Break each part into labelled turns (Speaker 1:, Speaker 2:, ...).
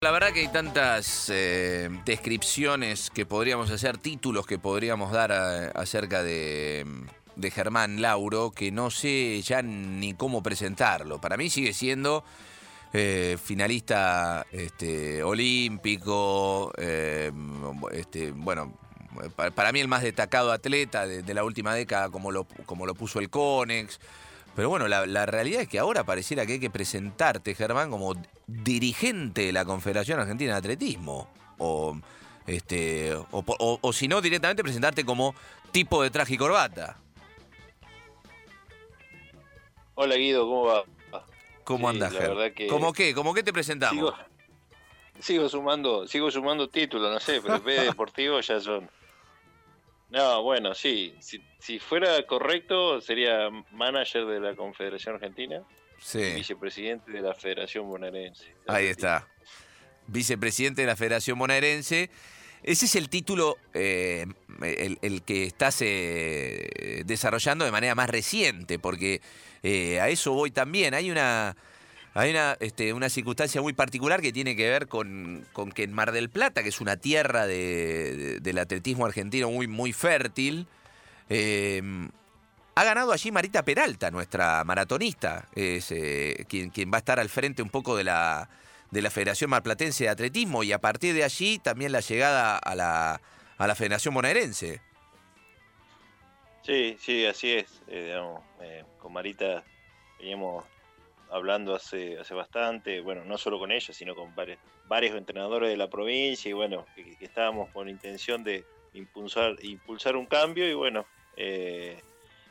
Speaker 1: La verdad que hay tantas eh, descripciones que podríamos hacer, títulos que podríamos dar a- acerca de, de Germán Lauro, que no sé ya ni cómo presentarlo. Para mí sigue siendo eh, finalista este, olímpico, eh, este, bueno, pa- para mí el más destacado atleta de, de la última década, como lo, como lo puso el Conex. Pero bueno, la, la realidad es que ahora pareciera que hay que presentarte, Germán, como dirigente de la Confederación Argentina de Atletismo. O, este, o, po- o- o si no, directamente presentarte como tipo de traje y corbata.
Speaker 2: Hola Guido, ¿cómo va?
Speaker 1: ¿Cómo
Speaker 2: Sí,
Speaker 1: andás, Ger?
Speaker 2: que-
Speaker 1: ¿Cómo qué? ¿Cómo qué te presentamos?
Speaker 2: Sigo, sigo sumando, sigo sumando títulos, no sé, pero B deportivo ya son. No, bueno, sí, si, si fuera correcto sería manager de la Confederación Argentina,
Speaker 1: Sí,
Speaker 2: vicepresidente de la Federación Bonaerense.
Speaker 1: ahí está. Vicepresidente de la Federación Bonaerense. Ese es el título, eh, el, el que estás eh, desarrollando de manera más reciente, porque eh, a eso voy también. Hay una, hay una, este, una circunstancia muy particular que tiene que ver con, con que en Mar del Plata, que es una tierra de- de- del atletismo argentino muy, muy fértil, eh, ha ganado allí Marita Peralta, nuestra maratonista, eh, quien, quien va a estar al frente un poco de la, de la Federación Marplatense de Atletismo y a partir de allí también la llegada a la, a la Federación Bonaerense.
Speaker 2: Sí, sí, así es. eh, eh, con Marita veníamos hablando hace, hace bastante, bueno, no solo con ella, sino con varios, varios entrenadores de la provincia y bueno, que, estábamos con intención de impulsar, impulsar un cambio y bueno, eh,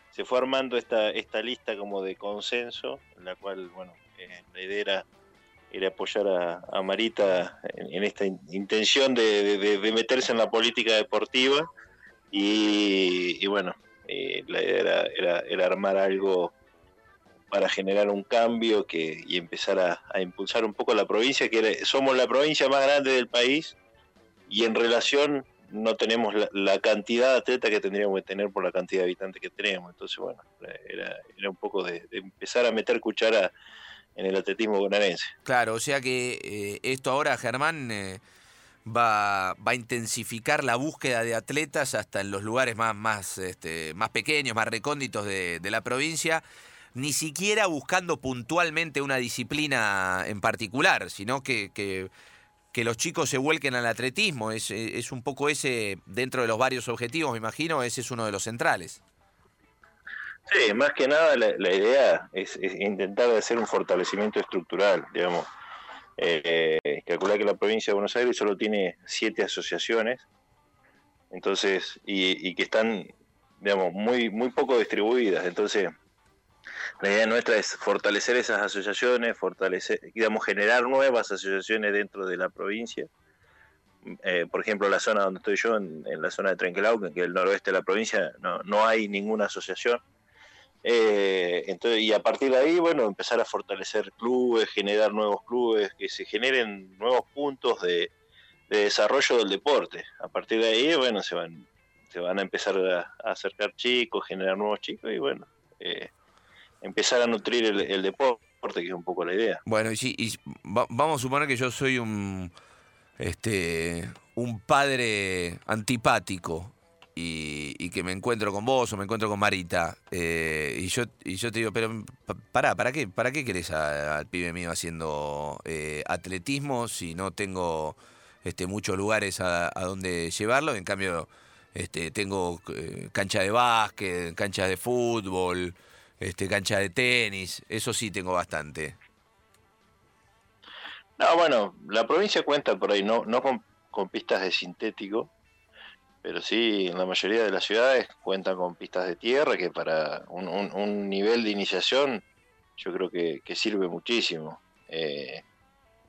Speaker 2: se fue armando esta, esta lista como de consenso, en la cual, bueno, eh, la idea era, era apoyar a, Marita en, esta in- intención de, meterse en la política deportiva y, bueno, eh, la idea era, era armar algo para generar un cambio que, y empezar a, impulsar un poco la provincia, que somos la provincia más grande del país y en relación no tenemos la, cantidad de atletas que tendríamos que tener por la cantidad de habitantes que tenemos. Entonces, bueno, era, un poco de, empezar a meter cuchara en el atletismo bonaerense.
Speaker 1: Claro, o sea que eh, esto ahora, Germán, eh, va, va a intensificar la búsqueda de atletas hasta en los lugares más, más, este, más pequeños, más recónditos de la provincia, ni siquiera buscando puntualmente una disciplina en particular, sino que, que, los chicos se vuelquen al atletismo. Es, es un poco ese, dentro de los varios objetivos, me imagino, ese es uno de los centrales.
Speaker 2: Sí, más que nada la, la idea es, es intentar hacer un fortalecimiento estructural, digamos. Eh, calcular que la provincia de Buenos Aires solo tiene siete asociaciones, entonces, y, y que están, digamos, muy, muy poco distribuidas. Entonces, la idea nuestra es fortalecer esas asociaciones, fortalecer, digamos, generar nuevas asociaciones dentro de la provincia. Eh, por ejemplo, la zona donde estoy yo, en, la zona de Trenquelauquen, que es el noroeste de la provincia, no, no hay ninguna asociación. Eh, entonces, y a partir de ahí, bueno, empezar a fortalecer clubes, generar nuevos clubes, que se generen nuevos puntos de, de desarrollo del deporte. A partir de ahí, bueno, se van, se van a empezar a, a acercar chicos, generar nuevos chicos y bueno, eh, empezar a nutrir el, deporte, que es un poco la idea.
Speaker 1: Bueno, y, si- y va- vamos a suponer que yo soy un este un padre antipático y, que me encuentro con vos o me encuentro con Marita eh, y yo y yo te digo, pero pa- pará, ¿para qué, para qué querés al pibe mío haciendo eh, atletismo si no tengo este muchos lugares a, donde llevarlo? En cambio, este tengo eh, cancha de básquet, cancha de fútbol, este cancha de tenis, eso sí tengo bastante.
Speaker 2: No, bueno, la provincia cuenta por ahí, no, no con, pistas de sintético, pero sí en la mayoría de las ciudades cuentan con pistas de tierra que para un, nivel de iniciación yo creo que, sirve muchísimo. Eh,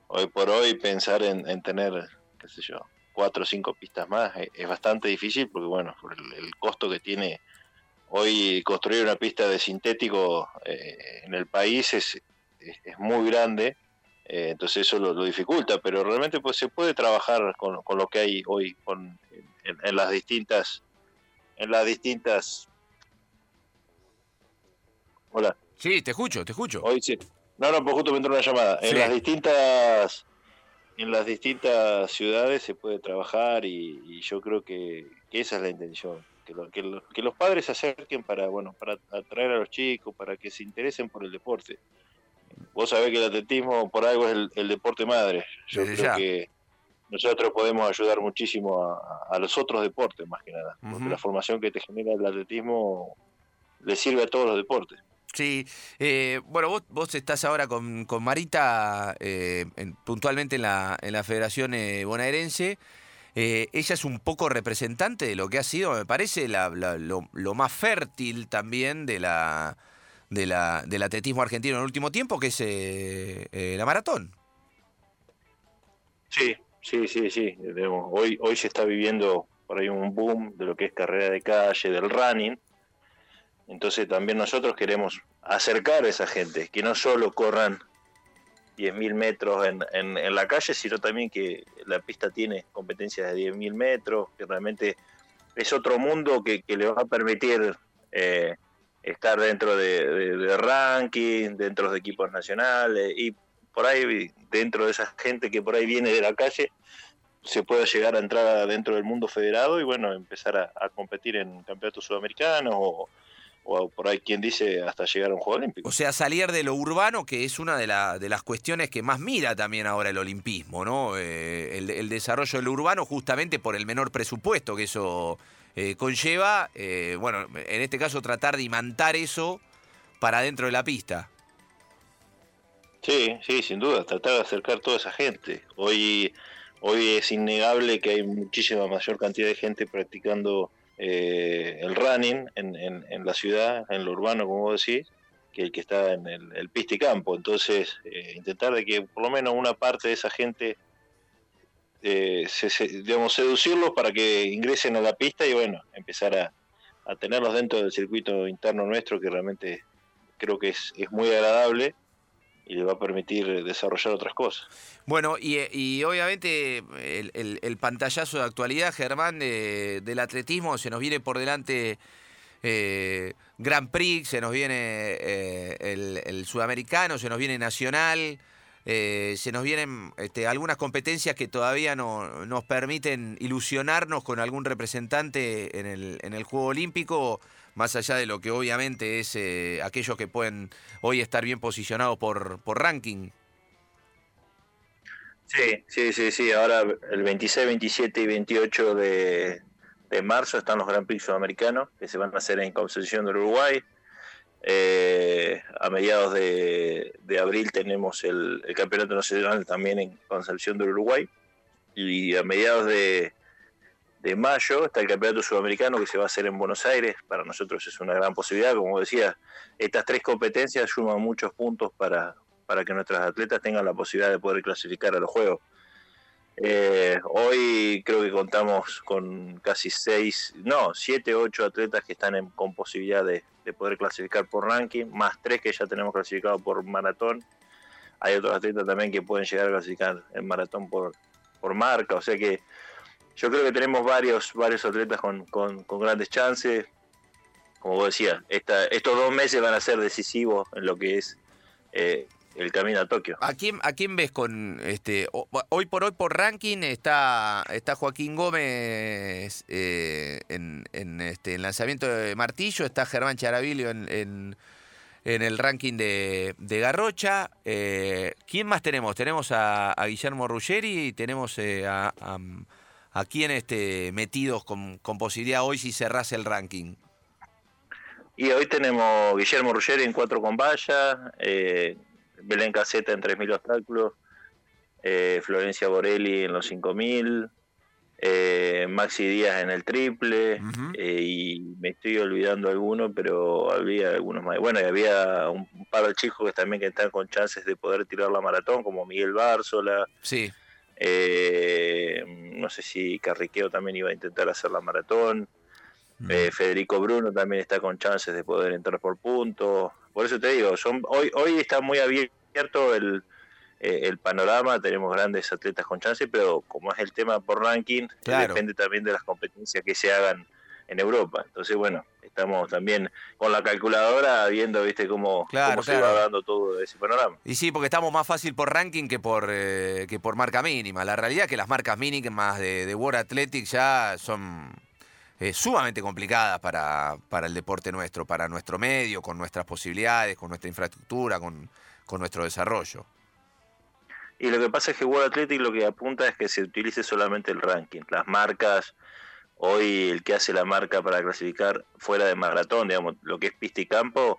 Speaker 2: hoy por hoy pensar en, en tener, qué sé yo, cuatro o cinco pistas más es, es bastante difícil porque bueno, por el costo que tiene hoy construir una pista de sintético eh, en el país es, es, es muy grande. Eh, entonces eso lo, lo dificulta, pero realmente pues se puede trabajar con, con lo que hay hoy con, en, en las distintas en las distintas hola
Speaker 1: Sí, te escucho, te escucho.
Speaker 2: hoy sí no no pues justo me entró una llamada
Speaker 1: Sí.
Speaker 2: en las distintas en las distintas ciudades se puede trabajar y, yo creo que, esa es la intención, que, que, los padres se acerquen para, bueno, para atraer a los chicos, para que se interesen por el deporte. Vos sabés que el atletismo por algo es el, deporte madre. Yo creo que nosotros podemos ayudar muchísimo a, los otros deportes, más que nada, porque la formación que te genera el atletismo le sirve a todos los deportes.
Speaker 1: Sí, eh, bueno, vos, vos estás ahora con, con Marita eh, puntualmente en la, en la Federación eh, Bonaerense. Ella es un poco representante de lo que ha sido, me parece, la, lo, lo, más fértil también de la, de la, del atletismo argentino en el último tiempo, que es la maratón.
Speaker 2: Sí, sí, sí, sí. Hoy, hoy se está viviendo por ahí un boom de lo que es carrera de calle, del running entonces también nosotros queremos acercar a esa gente, que no solo corran 10.000 metros en, en, la calle, sino también que la pista tiene competencias de 10.000 metros, que realmente es otro mundo que, le va a permitir eh, estar dentro de, ranking, dentro de equipos nacionales y por ahí dentro de esa gente que por ahí viene de la calle se pueda llegar a entrar dentro del mundo federado y bueno, empezar a, a competir en campeonatos sudamericanos o, o por ahí quien dice hasta llegar a un Juego Olímpico.
Speaker 1: O sea, salir de lo urbano, que es una de, de las cuestiones que más mira también ahora el olimpismo, ¿no? Eh, el, desarrollo del urbano justamente por el menor presupuesto que eso eh, conlleva. Eh, bueno, en este caso tratar de imantar eso para dentro de la pista.
Speaker 2: Sí, sí, sin duda, tratar de acercar toda esa gente. Hoy, hoy es innegable que hay muchísima mayor cantidad de gente practicando eh, el running en, en, la ciudad, en lo urbano, como vos decís, que el que está en el, el pista y campo. Entonces, eh, intentar de que por lo menos una parte de esa gente, eh, se, digamos, seducirlos para que ingresen a la pista y bueno, empezar a, tenerlos dentro del circuito interno nuestro, que realmente creo que es muy agradable y le va a permitir desarrollar otras cosas.
Speaker 1: Bueno, y, obviamente el, pantallazo de actualidad, Germán, del atletismo, se nos viene por delante eh, Grand Prix, se nos viene eh, el, sudamericano, se nos viene nacional. Eh, se nos vienen este, algunas competencias que todavía no nos permiten ilusionarnos con algún representante en el, en el Juego Olímpico más allá de lo que obviamente es eh, aquellos que pueden hoy estar bien posicionados por, por ranking.
Speaker 2: Sí, sí, sí, sí. Ahora el 26, 27 y 28 de, marzo están los Grand Prix sudamericanos que se van a hacer en Concepción del Uruguay. Eh, a mediados de, abril tenemos el, Campeonato Nacional también en Concepción del Uruguay. Y a mediados de, de mayo está el Campeonato Sudamericano que se va a hacer en Buenos Aires. Para nosotros es una gran posibilidad. Como decía, estas tres competencias suman muchos puntos para, para que nuestros atletas tengan la posibilidad de poder clasificar a los Juegos. Eh, hoy creo que contamos con casi seis, no, siete, ocho atletas que están en, con posibilidad de, poder clasificar por ranking, más tres que ya tenemos clasificado por maratón. Hay otros atletas también que pueden llegar a clasificar en maratón por, por marca, o sea que yo creo que tenemos varios, varios atletas con, grandes chances. Como vos decías, estos dos meses van a ser decisivos en lo que es eh, el camino a Tokio.
Speaker 1: ¿A quién, ¿A ves con este hoy por hoy por ranking está está Joaquín Gómez eh, en, este en lanzamiento de martillo, está Germán Charavilio en, en, el ranking de, de Garrocha. Eh, ¿Quién más tenemos? Tenemos a, Guillermo Ruggeri tenemos a ¿A quién este, metidos con, posibilidad hoy si cerrase el ranking?
Speaker 2: Y hoy tenemos Guillermo Ruggeri en 4 con valla, eh, Belén Caseta en 3.000 obstáculos, eh, Florencia Borelli en los 5.000, eh, Maxi Díaz en el triple, eh, y me estoy olvidando algunos, pero había algunos más. Bueno, y había un, par de chicos que también que están con chances de poder tirar la maratón, como Miguel Bárzola.
Speaker 1: Sí.
Speaker 2: Eh, no sé si Carriqueo también iba a intentar hacer la maratón. Mm. Eh, Federico Bruno también está con chances de poder entrar por puntos. Por eso te digo, son, hoy, hoy está muy abierto el, eh, el panorama, tenemos grandes atletas con chances, pero como es el tema por ranking, depende también de las competencias que se hagan en Europa. Entonces, bueno, estamos también con la calculadora viendo, viste, cómo, se va dando todo ese panorama.
Speaker 1: Y sí, porque estamos más fácil por ranking que por, eh, que por marca mínima. La realidad es que las marcas mínimas de, de World Athletics ya son eh, sumamente complicadas para, para el deporte nuestro, para nuestro medio, con nuestras posibilidades, con nuestra infraestructura, con, con nuestro desarrollo.
Speaker 2: Y lo que pasa es que World Athletics lo que apunta es que se utilice solamente el ranking. Las marcas Hoy el que hace la marca para clasificar fuera de maratón, digamos, lo que es pista y campo,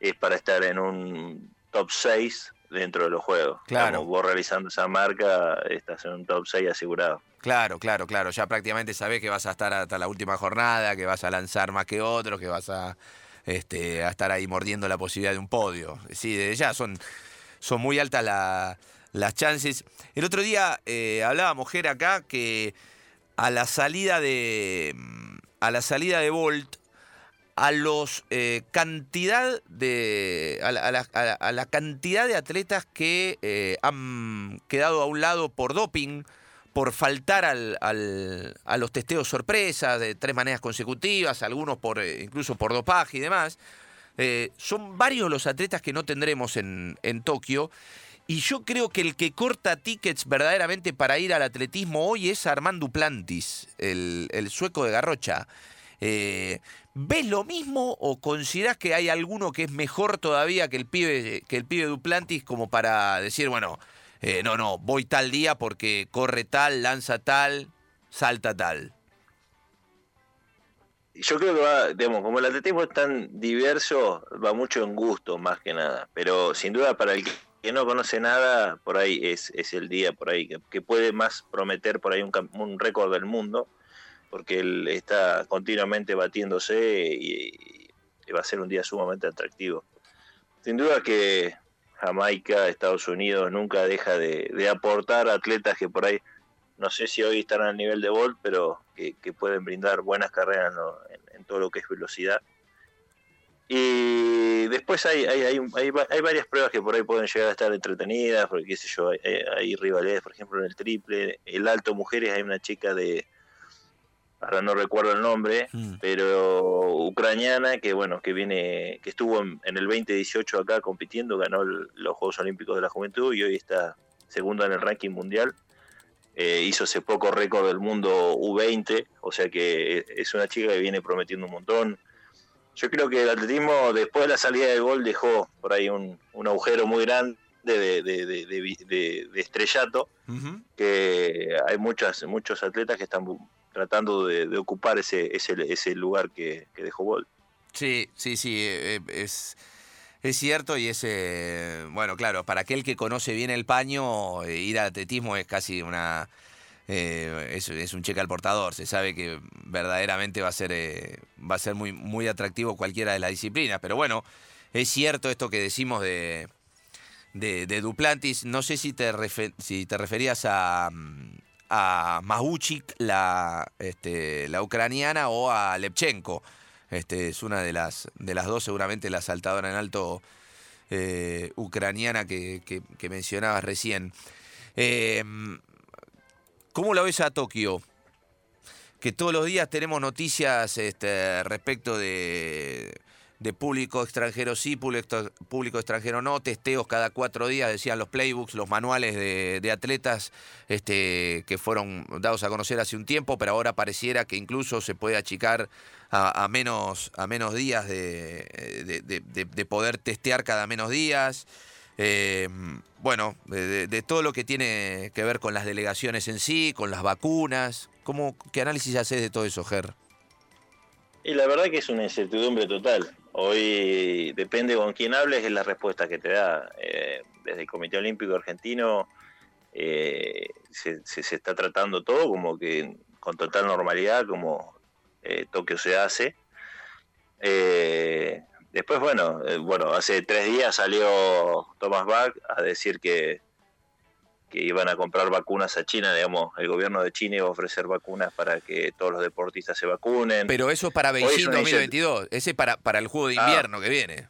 Speaker 2: es para estar en un top 6 dentro de los juegos.
Speaker 1: Claro.
Speaker 2: vos realizando esa marca, estás en un top 6 asegurado.
Speaker 1: Claro, claro, claro. Ya prácticamente sabés que vas a estar hasta la última jornada, que vas a lanzar más que otros, que vas a, este, a estar ahí mordiendo la posibilidad de un podio. Sí, desde ya son, son muy altas las chances. El otro día eh, hablaba mujer acá que a la salida de a la salida de Bolt a los eh, cantidad de a la, cantidad de atletas que eh, han quedado a un lado por doping por faltar al, a los testeos sorpresa de tres maneras consecutivas algunos por eh, incluso por dopaje y demás son varios los atletas que no tendremos en, en Tokio y yo creo que el que corta tickets verdaderamente para ir al atletismo hoy es Armando Plantis, el, sueco de Garrocha. Eh, ¿Ves lo mismo o considerás que hay alguno que es mejor todavía que el pibe, que el pibe Duplantis como para decir, bueno, eh, no, no, voy tal día porque corre tal, lanza tal, salta tal?
Speaker 2: Yo creo que va, digamos, como el atletismo es tan diverso, va mucho en gusto más que nada, pero sin duda para el que no conoce nada, por ahí es, es el día, por ahí, que, puede más prometer por ahí un, un récord del mundo, porque él está continuamente batiéndose y, va a ser un día sumamente atractivo. Sin duda que Jamaica, Estados Unidos, nunca deja de, aportar atletas que por ahí, no sé si hoy están al nivel de Bolt, pero que, pueden brindar buenas carreras en todo lo que es velocidad. Y después hay, hay, hay, hay, varias pruebas que por ahí pueden llegar a estar entretenidas, porque qué sé yo, hay, rivalidades, por ejemplo, en el triple, el alto mujeres, hay una chica de, ahora no recuerdo el nombre, mm. pero ucraniana que bueno, que viene, que estuvo en, el 2018 acá compitiendo, ganó los Juegos Olímpicos de la Juventud y hoy está segunda en el ranking mundial. Eh, hizo hace poco récord del mundo U20, o sea que es una chica que viene prometiendo un montón yo creo que el atletismo después de la salida del gol dejó por ahí un, agujero muy grande de, estrellato, que hay muchas, muchos atletas que están tratando de, ocupar ese, ese, lugar que, dejó gol.
Speaker 1: Sí, sí, sí, eh, eh, es, es cierto y es, bueno, claro, para aquel que conoce bien el paño, eh, ir al atletismo es casi una eh, es, un cheque al portador. Se sabe que verdaderamente va a ser, eh, va a ser muy, muy atractivo cualquiera de las disciplinas. Pero bueno, es cierto esto que decimos de, de, Duplantis. No sé si te, si te referías a, a Mahuchik, la, este, la ucraniana, o a Lepchenko. Este, es una de las, de las dos, seguramente la saltadora en alto eh, ucraniana que, que, mencionabas recién. ¿Cómo la ves a Tokio? Que todos los días tenemos noticias este, respecto de, público extranjero sí, público, extranjero no, testeos cada cuatro días, decían los playbooks, los manuales de, atletas este, que fueron dados a conocer hace un tiempo, pero ahora pareciera que incluso se puede achicar a, menos, a menos días de, de poder testear cada menos días. Eh, bueno, de, todo lo que tiene que ver con las delegaciones en sí, con las vacunas. ¿Cómo, ¿Qué análisis haces de todo eso, Ger?
Speaker 2: Y la verdad que es una incertidumbre total. Hoy depende con quién hables, es la respuesta que te da. Eh, desde el Comité Olímpico Argentino eh, se, está tratando todo como que con total normalidad, como Tokio se hace. Después, bueno, eh, bueno, hace tres días salió Thomas Bach a decir que, que iban a comprar vacunas a China, digamos, el gobierno de China iba a ofrecer vacunas para que todos los deportistas se vacunen.
Speaker 1: Pero eso es para Beijing 2022, ese es para, para el juego de ah. invierno que viene.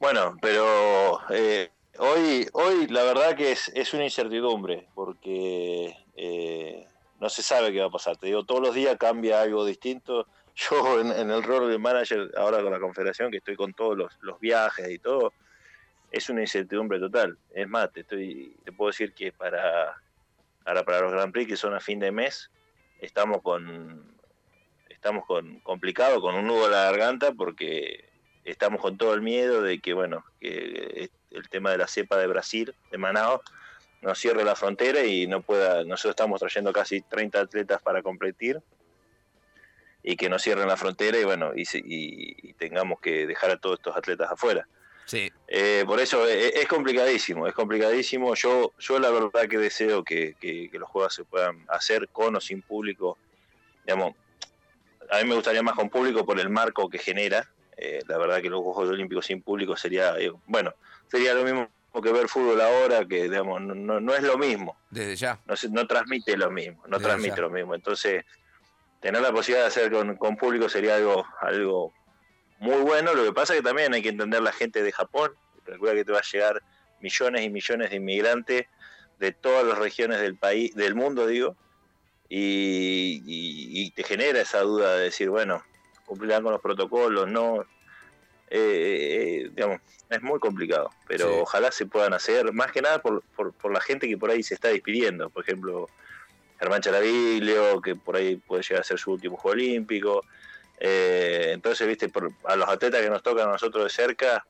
Speaker 2: Bueno, pero eh, hoy, hoy la verdad que es, es una incertidumbre, porque eh, no se sabe qué va a pasar. Te digo, todos los días cambia algo distinto. Yo en, el rol de manager, ahora con la confederación, que estoy con todos los, viajes y todo, es una incertidumbre total. Es más, te, estoy, te puedo decir que para, ahora para los Grand Prix, que son a fin de mes, estamos con estamos con complicado, con un nudo a la garganta, porque estamos con todo el miedo de que, bueno, que el tema de la cepa de Brasil, de Manaus, nos cierre la frontera y no pueda, nosotros estamos trayendo casi 30 atletas para competir y que nos cierren la frontera y bueno, y, tengamos que dejar a todos estos atletas afuera.
Speaker 1: Sí.
Speaker 2: Eh, por eso es, es, complicadísimo, es complicadísimo. Yo, yo la verdad que deseo que, que, los juegos se puedan hacer con o sin público. Digamos, a mí me gustaría más con público por el marco que genera. Eh, la verdad que los Juegos Olímpicos sin público sería, eh, bueno, sería lo mismo que ver fútbol ahora, que digamos, no, no es lo mismo.
Speaker 1: Desde ya.
Speaker 2: No, no transmite lo mismo, no transmite lo mismo. Entonces, tener la posibilidad de hacer con, con, público sería algo, algo muy bueno. Lo que pasa es que también hay que entender la gente de Japón. Recuerda que te va a llegar millones y millones de inmigrantes de todas las regiones del país, del mundo, digo, y, te genera esa duda de decir, bueno, cumplirán con los protocolos, no. Eh, eh, digamos, es muy complicado, pero ojalá se puedan hacer, más que nada por, por, la gente que por ahí se está despidiendo, por ejemplo, Germán Charaviglio, que por ahí puede llegar a ser su último juego olímpico. Eh, entonces, viste, por, a los atletas que nos tocan a nosotros de cerca,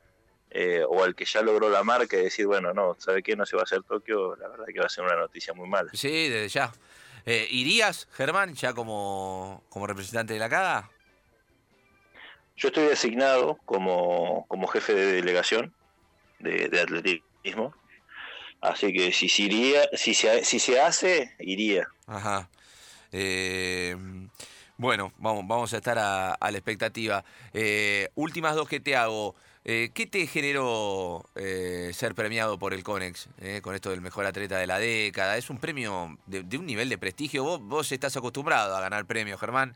Speaker 2: o al que ya logró la marca, y decir, bueno, no, ¿sabe qué? No se va a hacer Tokio, la verdad que va a ser una noticia muy mala.
Speaker 1: Sí, desde ya. Eh, ¿Irías, Germán, ya como, como representante de la CADA?
Speaker 2: Yo estoy designado como, como jefe de delegación de, atletismo. Así que si, si, iría, si, se, si se hace, iría.
Speaker 1: Ajá. Eh, bueno, vamos, vamos a estar a, la expectativa. Eh, últimas dos que te hago. Eh, ¿Qué te generó ser premiado por el CONEX con esto del mejor atleta de la década? Es un premio de, un nivel de prestigio. Vos, estás acostumbrado a ganar premios, Germán,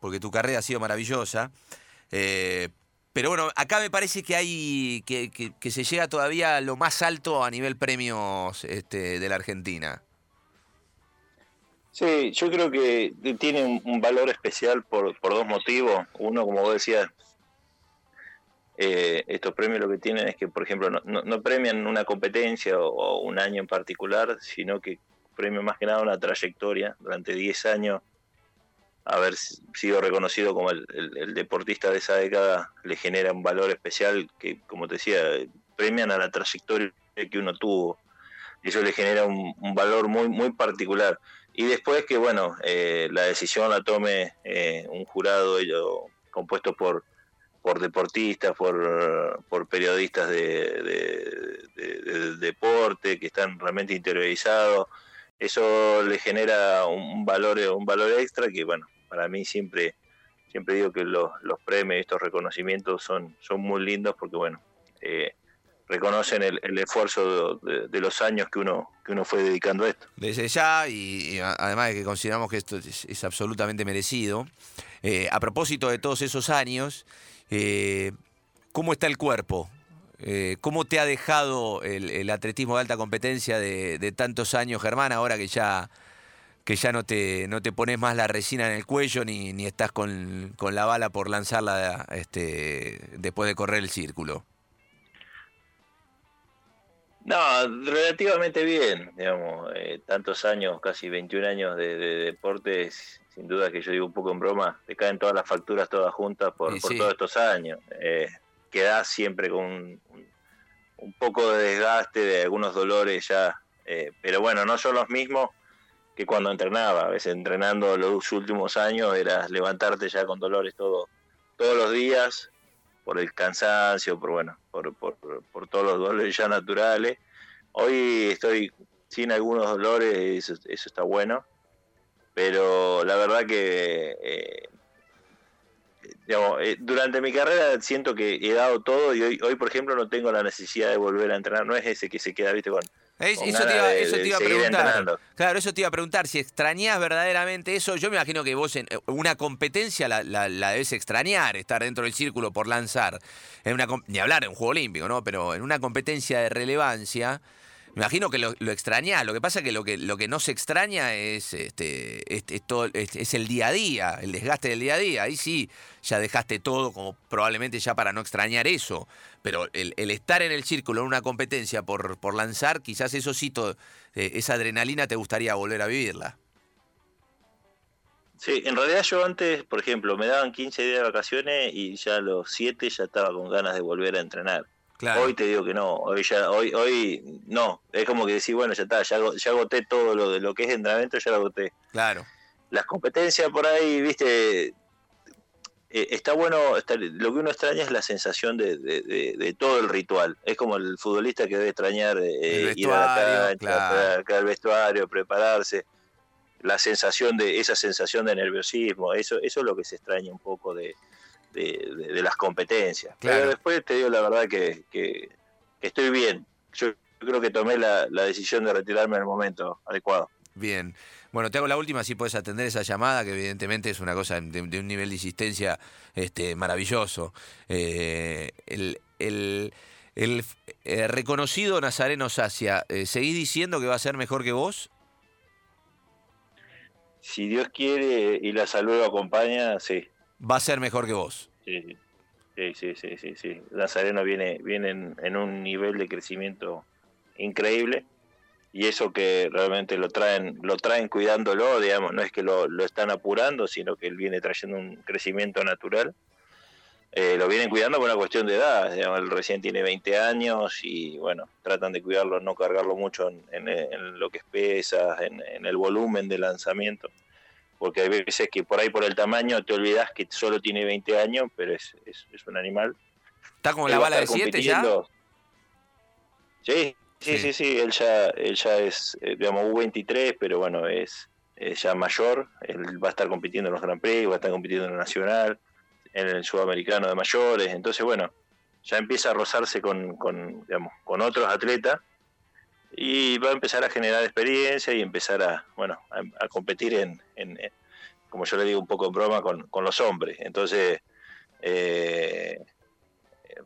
Speaker 1: porque tu carrera ha sido maravillosa. Pero bueno, acá me parece que hay que, se llega todavía a lo más alto a nivel premios este, de la Argentina.
Speaker 2: Sí, yo creo que tiene un, valor especial por, por dos motivos. Uno, como vos decías, eh, estos premios lo que tienen es que, por ejemplo, no, premian una competencia o, un año en particular, sino que premian más que nada una trayectoria. Durante 10 años, haber sido reconocido como el, deportista de esa década le genera un valor especial que, como te decía, premian a la trayectoria que uno tuvo. Eso le genera un, valor muy, muy particular. Y después que, bueno, eh, la decisión la tome eh, un jurado ello, compuesto por por deportistas, por, por periodistas de, deporte que están realmente interiorizados. Eso le genera un valor, un valor extra que, bueno, para mí siempre, siempre digo que los, los premios, estos reconocimientos son, son muy lindos porque, bueno, eh, reconocen el, esfuerzo de, los años que uno que uno fue dedicando a esto.
Speaker 1: Desde ya, y, además de que consideramos que esto es, absolutamente merecido, eh, a propósito de todos esos años, eh, ¿Cómo está el cuerpo? Eh, ¿Cómo te ha dejado el, atletismo de alta competencia de, tantos años, Germán, ahora que ya, que ya no, te, no te pones más la resina en el cuello ni, ni estás con, la bala por lanzarla este, después de correr el círculo?
Speaker 2: No, relativamente bien, digamos, eh, tantos años, casi 21 años de, de deportes sin duda que yo digo un poco en broma, te caen todas las facturas todas juntas por, todos estos años. Eh, quedás siempre con un, poco de desgaste, de algunos dolores ya, eh, pero bueno, no son los mismos que cuando entrenaba. A veces entrenando los últimos años era levantarte ya con dolores todo, todos los días, por el cansancio, por bueno, por, por, por todos los dolores ya naturales. Hoy estoy sin algunos dolores, eso está bueno pero la verdad que eh, eh, durante mi carrera siento que he dado todo y hoy, hoy, por ejemplo, no tengo la necesidad de volver a entrenar. No es ese que se queda, viste, con.
Speaker 1: Eso, te iba, a preguntar. Claro, eso te iba a preguntar. Si extrañás verdaderamente eso, yo me imagino que vos en una competencia la, la, debes extrañar, estar dentro del círculo por lanzar. En una, ni hablar en un juego olímpico, ¿no? Pero en una competencia de relevancia Imagino que lo, lo extrañás. Lo que pasa es que lo que, lo que no se extraña es, este, es, es todo, el día a día, el desgaste del día a día. Ahí sí, ya dejaste todo como probablemente ya para no extrañar eso. Pero el, estar en el círculo, en una competencia por, por lanzar, quizás eso sí, to- eh, esa adrenalina te gustaría volver a vivirla.
Speaker 2: Sí, en realidad yo antes, por ejemplo, me daban 15 días de vacaciones y ya a los 7 ya estaba con ganas de volver a entrenar.
Speaker 1: Claro.
Speaker 2: Hoy te digo que no, hoy ya, hoy, hoy no, es como que decir, bueno, ya está, ya, ya agoté todo lo de lo que es entrenamiento, ya lo agoté.
Speaker 1: Claro.
Speaker 2: Las competencias por ahí, viste, eh, está bueno, está- lo que uno extraña es la sensación de, de- de- de todo el ritual. Es como el futbolista que debe extrañar eh, ir a la cancha,
Speaker 1: claro.
Speaker 2: el vestuario, prepararse. La sensación de, esa sensación de nerviosismo, eso, eso es lo que se extraña un poco de, de- de- de las competencias.
Speaker 1: Claro.
Speaker 2: Pero después te digo la verdad que, que- que estoy bien. Yo creo que tomé la, la decisión de retirarme en el momento adecuado.
Speaker 1: Bien. Bueno, te hago la última, si puedes atender esa llamada, que evidentemente es una cosa de, de un nivel de insistencia este, maravilloso. Eh, el, el- el, eh, reconocido Nazareno Sacia, eh, ¿seguís diciendo que va a ser mejor que vos?
Speaker 2: Si Dios quiere y la salud lo acompaña, sí.
Speaker 1: Va a ser mejor que vos.
Speaker 2: Sí, sí, sí, sí, sí, sí. Viene, viene en, en un nivel de crecimiento increíble y eso que realmente lo traen, lo traen cuidándolo, digamos, no es que lo, lo están apurando, sino que él viene trayendo un crecimiento natural. Eh, lo vienen cuidando por una cuestión de edad, digamos, él recién tiene 20 años y bueno, tratan de cuidarlo, no cargarlo mucho en, en- en lo que es pesas, en el volumen de lanzamiento, porque hay veces que por ahí por el tamaño te olvidas que solo tiene 20 años, pero es, es, es un animal.
Speaker 1: ¿Está como
Speaker 2: Él
Speaker 1: la bala de
Speaker 2: estar
Speaker 1: 7 ya?
Speaker 2: Sí.
Speaker 1: sí,
Speaker 2: sí, sí, él ya, él ya es, eh, digamos, U23, pero bueno, es, es ya mayor, él va a estar compitiendo en los Grand Prix, va a estar compitiendo en el Nacional, en el Sudamericano de mayores, entonces bueno, ya empieza a rozarse con, con, digamos, con otros atletas y va a empezar a generar experiencia y empezar a, bueno, a, competir en, en- como yo le digo un poco en broma, con, con los hombres. Entonces, eh,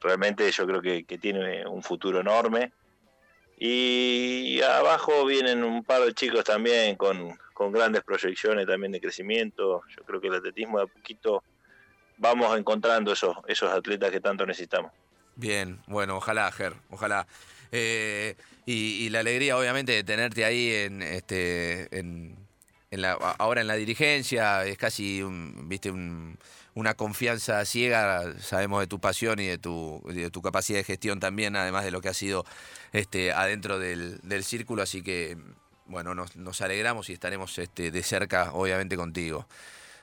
Speaker 2: realmente yo creo que, que tiene un futuro enorme. Y abajo vienen un par de chicos también con, con grandes proyecciones también de crecimiento. Yo creo que el atletismo de a poquito vamos encontrando esos, esos atletas que tanto necesitamos.
Speaker 1: Bien, bueno, ojalá, Ger, ojalá. Eh, y, la alegría, obviamente, de tenerte ahí en, este, en, la, ahora en la dirigencia, es casi, viste, un- una confianza ciega. Sabemos de tu pasión y de tu, de tu capacidad de gestión también, además de lo que ha sido este, adentro del, del círculo. Así que, bueno, nos, nos alegramos y estaremos este, de cerca, obviamente, contigo.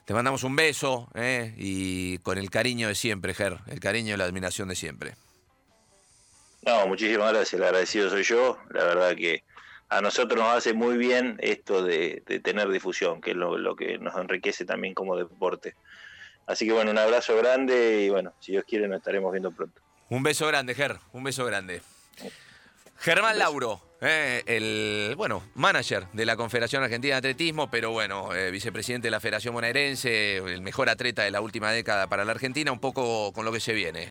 Speaker 1: Te mandamos un beso ¿eh? y con el cariño de siempre, Ger, el cariño y la admiración de siempre.
Speaker 2: No, muchísimas gracias, el agradecido soy yo. La verdad que a nosotros nos hace muy bien esto de, de tener difusión, que es lo, lo que nos enriquece también como deporte. Así que bueno, un abrazo grande y bueno, si Dios quiere nos estaremos viendo pronto.
Speaker 1: Un beso grande, Ger, un beso grande. Germán Lauro, eh, el bueno, manager de la Confederación Argentina de Atletismo, pero bueno, eh, vicepresidente de la Federación Bonaerense, el mejor atleta de la última década para la Argentina, un poco con lo que se viene.